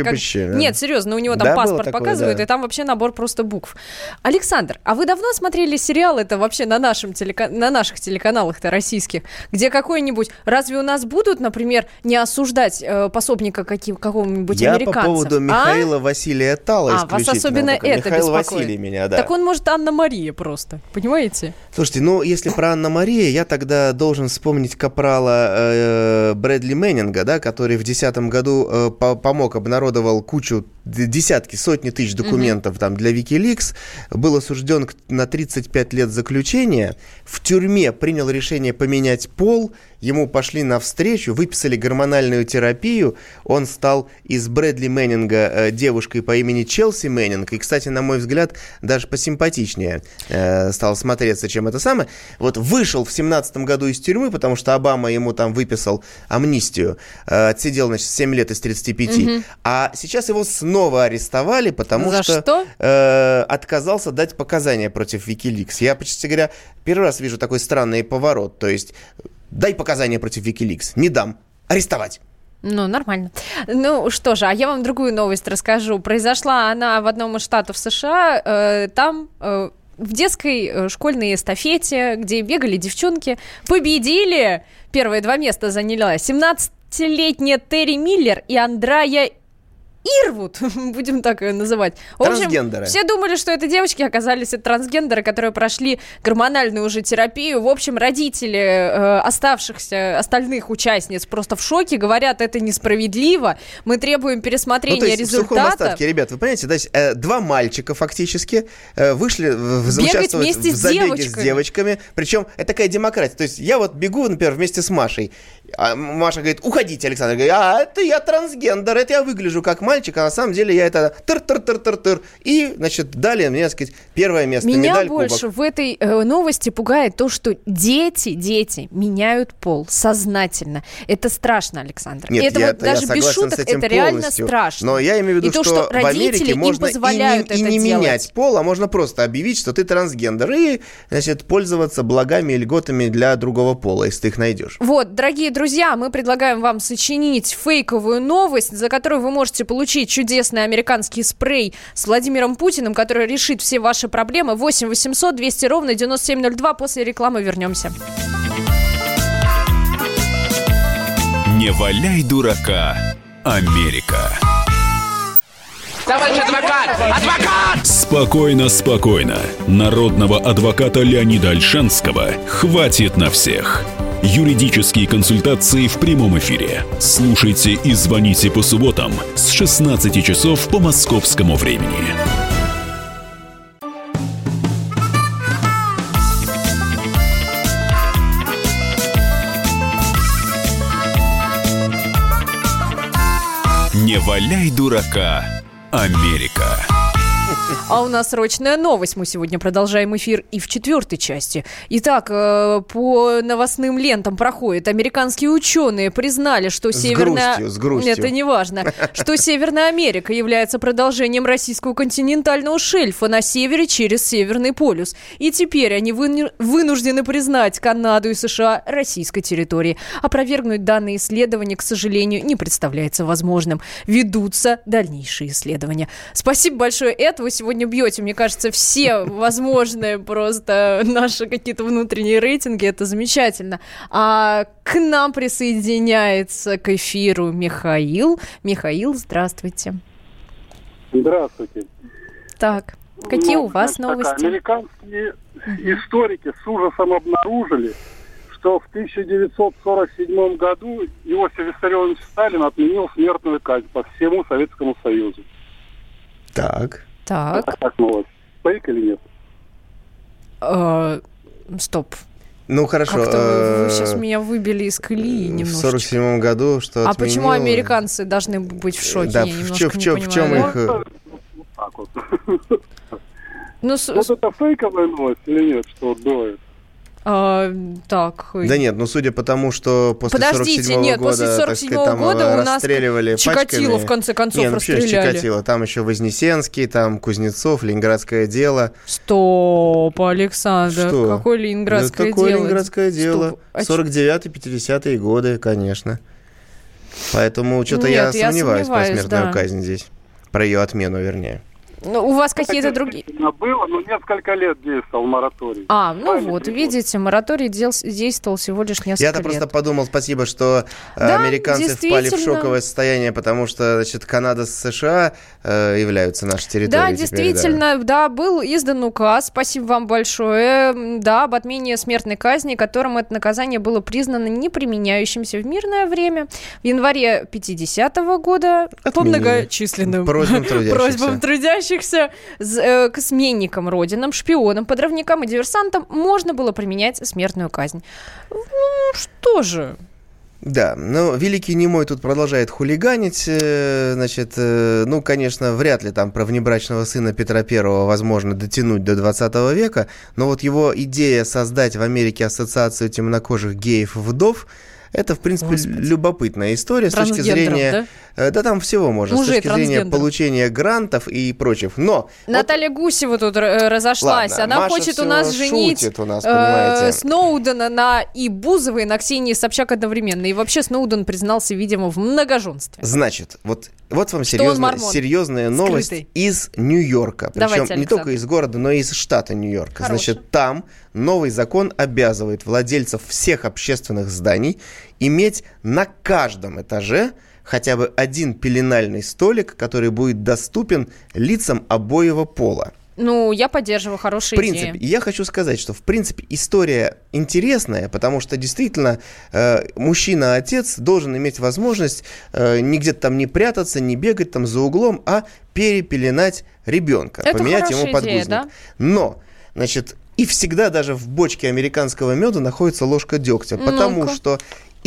Нет, серьезно, у него там паспорт показывают, и там вообще набор просто букв. Александр, а вы давно смотрели сериал это вообще на, нашем телека- на наших телеканалах-то российских, где какой-нибудь... Разве у нас будут, например, не осуждать э, пособника каким, какого-нибудь Я американцев? по поводу а? Михаила Василия Тала А, вас исключительно особенно только. это Михаил беспокоит. Василий меня, да. Так он может Анна-Мария просто, понимаете? Слушайте, ну, если про Анна Мария, я тогда должен вспомнить капрала э, Брэдли Мэннинга, да, который в 2010 году э, по- помог, обнародовал кучу, десятки, сотни тысяч документов там для Wikileaks, был осужден на 35 лет заключения, в тюрьме принял решение поменять пол, ему пошли навстречу, выписали гормональную терапию, он стал из Брэдли Мэннинга э, девушкой по имени Челси Мэннинг, и, кстати, на мой взгляд, даже посимпатичнее э, стал смотреться, чем это самое. Вот вышел в семнадцатом году из тюрьмы, потому что Обама ему там выписал амнистию, э, отсидел, значит, 7 лет из 35, Мгм. а сейчас его снова арестовали, потому За что, что? э, отказался дать показания против Wikileaks. Я, честно говоря, первый раз вижу такой странный поворот, то есть дай показания против Wikileaks, не дам, арестовать. Ну, нормально. Ну, что же, а я вам другую новость расскажу. Произошла она в одном из штатов США. Э, там э, в детской э, школьной эстафете, где бегали девчонки, победили. Первые два места заняла 17-летняя Терри Миллер и Андрая Ирвуд, будем так ее называть. В общем, Трансгендеры. все думали, что это девочки, оказались это трансгендеры, которые прошли гормональную уже терапию. В общем, родители э, оставшихся, остальных участниц просто в шоке, говорят, это несправедливо, мы требуем Ну, пересмотрения то есть в сухом результата. остатке, ребят, вы понимаете, то есть э, два мальчика фактически э, вышли в, в- участвовать вместе в с забеге с девочками. девочками. Причем это такая демократия. То есть я вот бегу, например, вместе с Машей. А Маша говорит, уходите, Александр. Говорит, а это я трансгендер, это я выгляжу как мальчик, а на самом деле я это тыр-тыр-тыр-тыр-тыр. И, значит, далее мне, так сказать, первое место, Меня медаль, больше кубок. в этой э, новости пугает то, что дети, дети меняют пол сознательно. Это страшно, Александр. Нет, это я, вот даже я без шуток, с этим это реально полностью. страшно. Но я имею в виду, И то, что, что в Америке можно и не, позволяют и не делать. менять пол, а можно просто объявить, что ты трансгендер, и, значит, пользоваться благами и льготами для другого пола, если ты их найдешь. Вот, дорогие друзья, мы предлагаем вам сочинить фейковую новость, за которую вы можете получить чудесный американский спрей с Владимиром Путиным, который решит все ваши проблемы. 8 800 200 ровно 9702. После рекламы вернемся. Не валяй дурака, Америка. Товарищ адвокат! Адвокат! Спокойно, спокойно. Народного адвоката Леонида Альшанского хватит на всех. Юридические консультации в прямом эфире. Слушайте и звоните по субботам с 16 часов по московскому времени. Не валяй дурака, Америка. А у нас срочная новость. Мы сегодня продолжаем эфир и в четвертой части. Итак, э, по новостным лентам проходит. Американские ученые признали, что С Северная... грустью, с грустью. Это не важно. Что Северная Америка является продолжением российского континентального шельфа на севере через Северный полюс. И теперь они выну- вынуждены признать Канаду и США российской территорией. Опровергнуть данные исследования, к сожалению, не представляется возможным. Ведутся дальнейшие исследования. Спасибо большое, Эд. Вы сегодня бьете, мне кажется, все возможные просто наши какие-то внутренние рейтинги. Это замечательно. А к нам присоединяется к эфиру Михаил. Михаил, здравствуйте. Здравствуйте. Так, какие Ну, у вас значит, такая, новости? Американские историки с ужасом обнаружили, что в 1947 году Иосиф Виссарионович Сталин отменил смертную казнь по всему Советскому Союзу. Так. Так. Как новость? Фейк или нет? Э, Стоп. Ну, хорошо. Как-то вы, э, сейчас меня выбили из колеи В немножко. 47 году что А почему американцы должны быть в шоке? Да, Я в чё- в чё- в понимаю. их, э, Вот. Ну, с- это фейковая новость или нет, что это? А, так. Да нет, ну судя по тому, что после Подождите, 47 нет, года, после так 47 сказать, там года у нас расстреливали Чикатило, пачками. в конце концов, Не, ну расстреляли. Чикатило? Там еще Вознесенский, там Кузнецов, Ленинградское дело. Стоп, Александр, Что? какое ленинградское Да такое дело? ленинградское дело. А чё- 49-50-е годы, конечно. Поэтому что-то я Нет, я сомневаюсь про сомневаюсь, смертную да. казнь здесь. Про ее отмену, вернее. Ну, у вас какие-то другие... Действительно Было, но несколько лет действовал мораторий. А, ну Правильно вот, видите, мораторий дел- действовал всего лишь несколько Я-то лет. просто подумал, спасибо, что э, Да, американцы впали в действительно. шоковое состояние, потому что, значит, Канада с США э, являются нашей территорией. Да, теперь, да. действительно, да. был издан указ, спасибо вам большое, да, об отмене смертной казни, которым это наказание было признано неприменяющимся в мирное время в январе 50-го года по Отменили. многочисленным Просьбам трудящихся. просьбам трудящихся з- э, к сменникам родинам, шпионам, подрывникам и диверсантам можно было применять смертную казнь. Ну, что же, Да, но Великий Немой тут продолжает хулиганить. э, Значит, э, ну, конечно, вряд ли там про внебрачного сына Петра Первого возможно дотянуть до 20 века, но вот его идея создать в Америке ассоциацию темнокожих геев-вдов это, в принципе, Господи. любопытная история с точки зрения... э, Да там всего можно, Мужей с точки зрения получения грантов и прочих. Но Наталья Гусева тут э, разошлась. Ладно, Она Маша хочет у нас женить у нас, э. Сноудена на и Бузовой, и на Ксении Собчак одновременно. И вообще Сноуден признался, видимо, в многоженстве. Значит, вот, вот вам серьезная, серьезная новость Скрытый. из Нью-Йорка. Причем Давайте, не Александр. только из города, но и из штата Нью-Йорка. Значит, там новый закон обязывает владельцев всех общественных зданий иметь на каждом этаже хотя бы один пеленальный столик, который будет доступен лицам обоего пола. Ну, я поддерживаю хорошие В принципе, идеи. я хочу сказать, что в принципе история интересная, потому что действительно э, мужчина-отец должен иметь возможность э, не где-то там не прятаться, не бегать там за углом, а перепеленать ребенка, Это поменять ему хорошая идея, подгузник. да? Но, значит, и всегда даже в бочке американского меда находится ложка дегтя, потому Ну-ка. что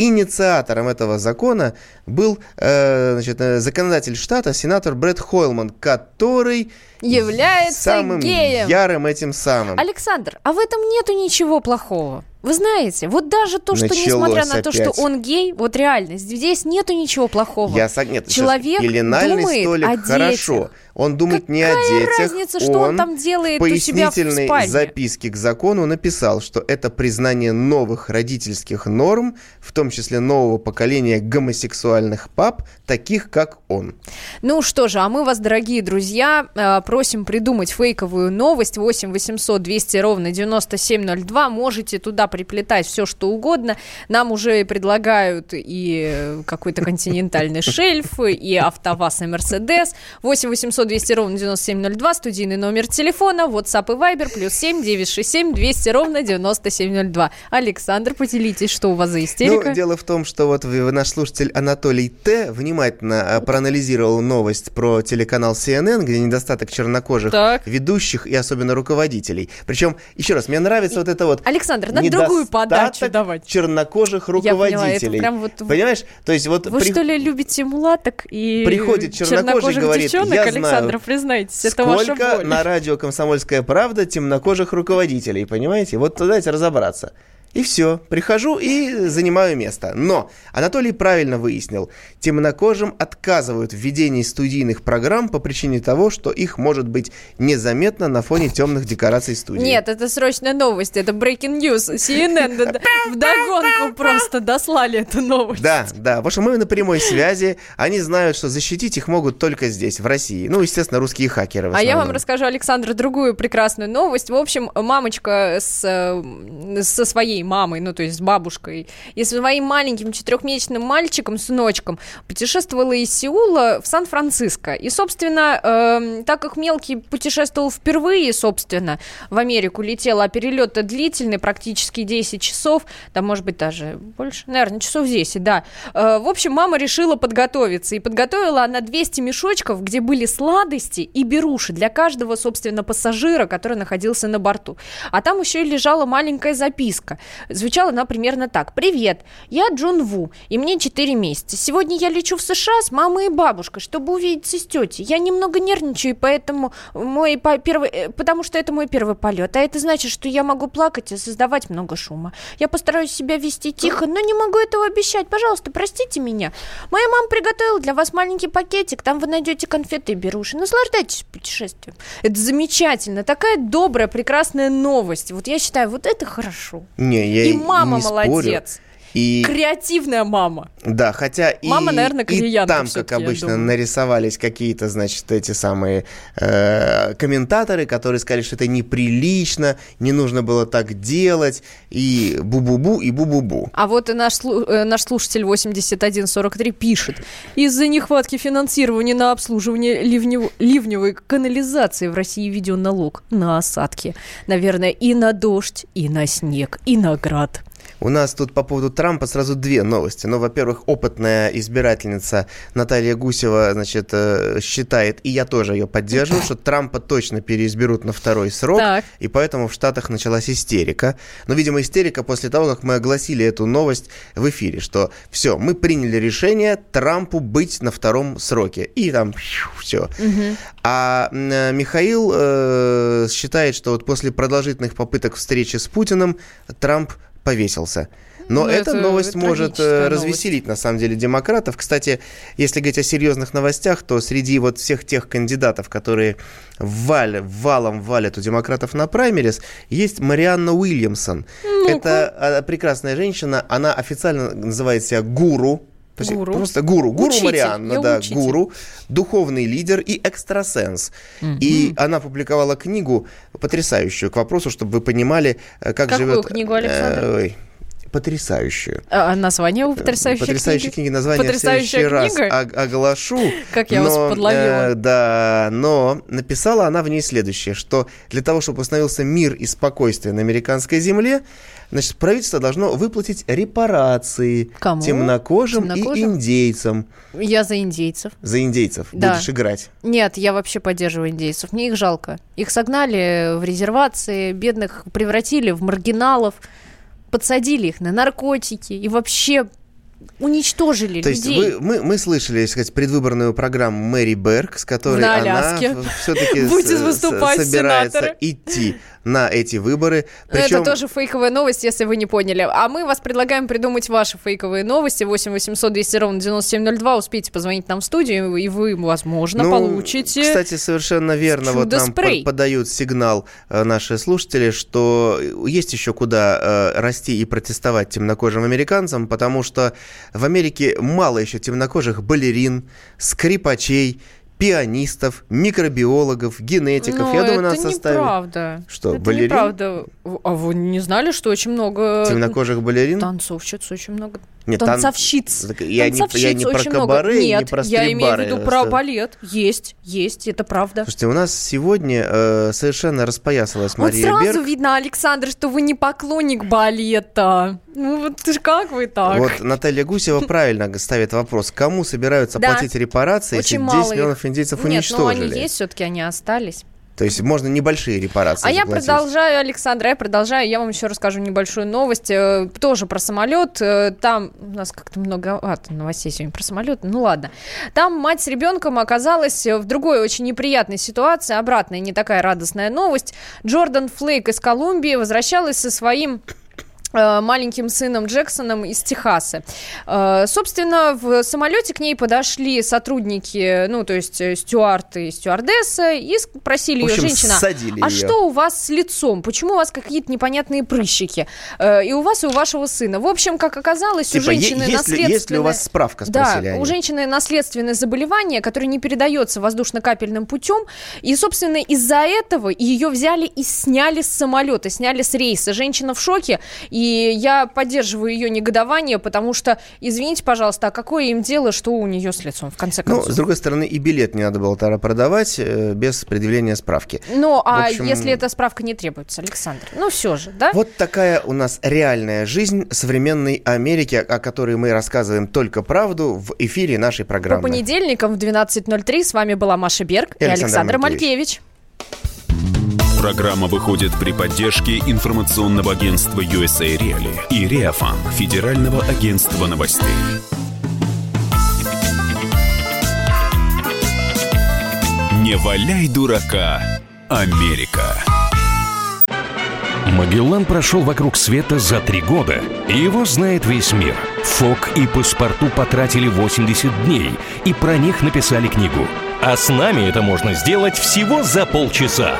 инициатором этого закона был э, значит, э, законодатель штата, сенатор Брэд Хойлман, который Является самым геем. ярым этим самым. Александр, а в этом нету ничего плохого. Вы знаете, вот даже то, что Началось несмотря на то, что опять. он гей, вот реально, здесь нету ничего плохого. Я сог- Нет, Человек пеленальный думает столик о детях. хорошо. Он думает не о Какая детях. разница, что он там делает у себя в спальне? записке к закону написал, что это признание новых родительских норм, в том числе нового поколения гомосексуальных пап, таких как он. Ну что же, а мы вас, дорогие друзья, э, просим придумать фейковую новость 8 800 200 ровно 9702. Можете туда приплетать все, что угодно. Нам уже предлагают и э, какой-то континентальный шельф, и АвтоВАЗ, и Мерседес. 8 800 200 ровно 9702, студийный номер телефона, WhatsApp и Viber, плюс 7 967 200 ровно 9702. Александр, поделитесь, что у вас за истерика? Ну, дело в том, что вот наш слушатель Анатолий Т. внимательно а, проанализировал новость про телеканал CNN, где недостаток чернокожих Так. ведущих и особенно руководителей. Причем, еще раз, мне нравится вот это вот Александр, надо другую подачу давать. чернокожих Я поняла, руководителей. прям вот- Понимаешь? То есть вот Вы при- что ли любите мулаток и Приходит чернокожий, говорит, девчонок? «Я Александр, знаю, признайтесь, это ваша боль. на радио «Комсомольская правда» темнокожих руководителей, понимаете? Вот давайте разобраться. И все, прихожу и занимаю место. Но Анатолий правильно выяснил, темнокожим отказывают в ведении студийных программ по причине того, что их может быть незаметно на фоне темных декораций студии. Нет, это срочная новость, это breaking news. CNN вдогонку просто дослали эту новость. Да, да, потому что мы на прямой связи, они знают, что защитить их могут только здесь, в России. Ну, естественно, русские хакеры А я вам расскажу, Александр, другую прекрасную новость. В общем, мамочка с, э, со своей мамой, ну, то есть с бабушкой, и со своим маленьким четырехмесячным мальчиком, сыночком, путешествовала из Сеула в Сан-Франциско. И, собственно, эм, так как мелкий путешествовал впервые, собственно, в Америку летел, а перелет длительный, практически 10 часов, да, может быть, даже больше, наверное, часов 10, да. Э, в общем, мама решила подготовиться, и подготовила она 200 мешочков, где были сладости и беруши для каждого, собственно, пассажира, который находился на борту. А там еще и лежала маленькая записка. Звучала она примерно так. «Привет, я Джон Ву, и мне 4 месяца. Сегодня я лечу в США с мамой и бабушкой, чтобы увидеться с тетей. Я немного нервничаю, поэтому мой по- первый, э, потому что это мой первый полет. А это значит, что я могу плакать и создавать много шума. Я постараюсь себя вести тихо, но не могу этого обещать. Пожалуйста, простите меня. Моя мама приготовила для вас маленький пакетик. Там вы найдете конфеты и беруши. Наслаждайтесь путешествием. Это замечательно. Такая добрая, прекрасная новость. Вот я считаю, вот это хорошо. Не, я и мама не спорю. И... Креативная мама. Да, хотя и, Мама, наверное, и там, как обычно, нарисовались какие-то, значит, эти самые э, комментаторы, которые сказали, что это неприлично, не нужно было так делать, и бу-бу-бу, и бу-бу-бу. А вот и наш, э, наш слушатель 8143 пишет. Из-за нехватки финансирования на обслуживание ливнев- ливневой канализации в России введен налог на осадки. Наверное, и на дождь, и на снег, и на град. У нас тут по поводу Трампа сразу две новости. Ну, во-первых, опытная избирательница Наталья Гусева, значит, э, считает, и я тоже ее поддерживаю, что Трампа точно переизберут на второй срок, Так. и поэтому в Штатах началась истерика. Но, видимо, истерика после того, как мы огласили эту новость в эфире, что все, мы приняли решение Трампу быть на втором сроке. И там все. А м, э, Михаил э, считает, что вот после продолжительных попыток встречи с Путиным Трамп повесился. Но Ну, эта это новость может э, развеселить, на самом деле, демократов. Кстати, если говорить о серьезных новостях, то среди вот всех тех кандидатов, которые валь, валом валят у демократов на праймерис, есть Марианна Уильямсон. Это а, прекрасная женщина, она официально называет себя гуру. То есть Гуру. Просто гуру. Гуру Учитель, Марианна, да, учитель. гуру, духовный лидер и экстрасенс. И она публиковала книгу потрясающую к вопросу, чтобы вы понимали, э, как Какую живет... книгу, Александр? э, ой, потрясающую. А название у потрясающей, Потрясающей книги? книги название Потрясающая в следующий книга? раз оглашу. Как я но, вас подловила. э, да, но написала она в ней следующее, что для того, чтобы установился мир и спокойствие на американской земле, значит, правительство должно выплатить репарации Кому? темнокожим, и Темнокожим? индейцам. Я за индейцев. За индейцев Да. будешь играть. Нет, я вообще поддерживаю индейцев. Мне их жалко. Их согнали в резервации, бедных превратили в маргиналов, подсадили их на наркотики и вообще уничтожили То есть людей. вы, мы, мы слышали, так сказать, предвыборную программу Мэри Берг, с которой На она все-таки собирается сенаторы. идти на эти выборы. Но Это Причем тоже фейковая новость, если вы не поняли. А мы вас предлагаем придумать ваши фейковые новости. 8 800 200 ровно 9702. Успейте позвонить нам в студию, и вы, возможно, Ну, получите... Кстати, совершенно верно. Вот нам чудо-спрей. по- подают сигнал э, наши слушатели, что есть еще куда э, расти и протестовать темнокожим американцам, потому что в Америке мало еще темнокожих балерин, скрипачей, пианистов, микробиологов, генетиков. Но Я думаю, Ну, это нас составит... неправда. Что, это балерин? неправда. А вы не знали, что очень много... Темнокожих балерин? Танцовщиц очень много. Нет, тан- Танцовщиц. Так я не- Танцовщиц я не про очень много. и не Нет, про я имею в виду про Что- балет. Есть, есть, это правда. Слушайте, у нас сегодня э, совершенно распоясалась Вот Мария сразу Берг. видно, Александр, что вы не поклонник балета. Ну вот как вы так? Вот Наталья Гусева правильно ставит вопрос, кому собираются платить репарации, если мало 10 миллионов индейцев Нет, ну они уничтожили? есть, все-таки они остались. То есть можно небольшие репарации А я заплатить. продолжаю, Александра, я продолжаю. Я вам еще расскажу небольшую новость. э, Тоже про самолет. Э, Там у нас как-то многовато новостей сегодня про самолет. Ну ладно. Там мать с ребенком оказалась в другой очень неприятной ситуации. Обратная, не такая радостная новость. Джордан Флейк из Колумбии возвращалась со своим э, маленьким сыном Джексоном из Техаса. Э, Собственно, в самолете к ней подошли сотрудники, ну, то есть э, стюарты и стюардесса, и спросили В ее, общем, женщина, ссадили а её». что у вас с лицом? Почему у вас какие-то непонятные прыщики? Э, И у вас, и у вашего сына. В общем, как оказалось, Типа, у женщины есть, ли, наследственное... есть ли у вас справка, Да, они. у женщины наследственное заболевание, которое не передается воздушно-капельным путем. И, собственно, из-за этого ее взяли и сняли с самолета, сняли с рейса. Женщина в шоке, и я поддерживаю ее негодование, потому что, извините, пожалуйста, а какое им дело, что у нее с лицом, в конце Ну, концов? с другой стороны, и билет не надо было тогда продавать э, без предъявления справки. Ну, а общем, если эта справка не требуется, Александр? Ну, все же, да? Вот такая у нас реальная жизнь современной Америки, о которой мы рассказываем только правду в эфире нашей По программы. понедельникам в 12.03 с вами была Маша Берг и, И Александр Александр Малькевич. Программа выходит при поддержке информационного агентства USA Reali и Реафан Федерального агентства новостей. Не валяй дурака, Америка. Магеллан прошел вокруг света за три года, и его знает весь мир. Фок и паспорту потратили 80 дней, и про них написали книгу. А с нами это можно сделать всего за полчаса.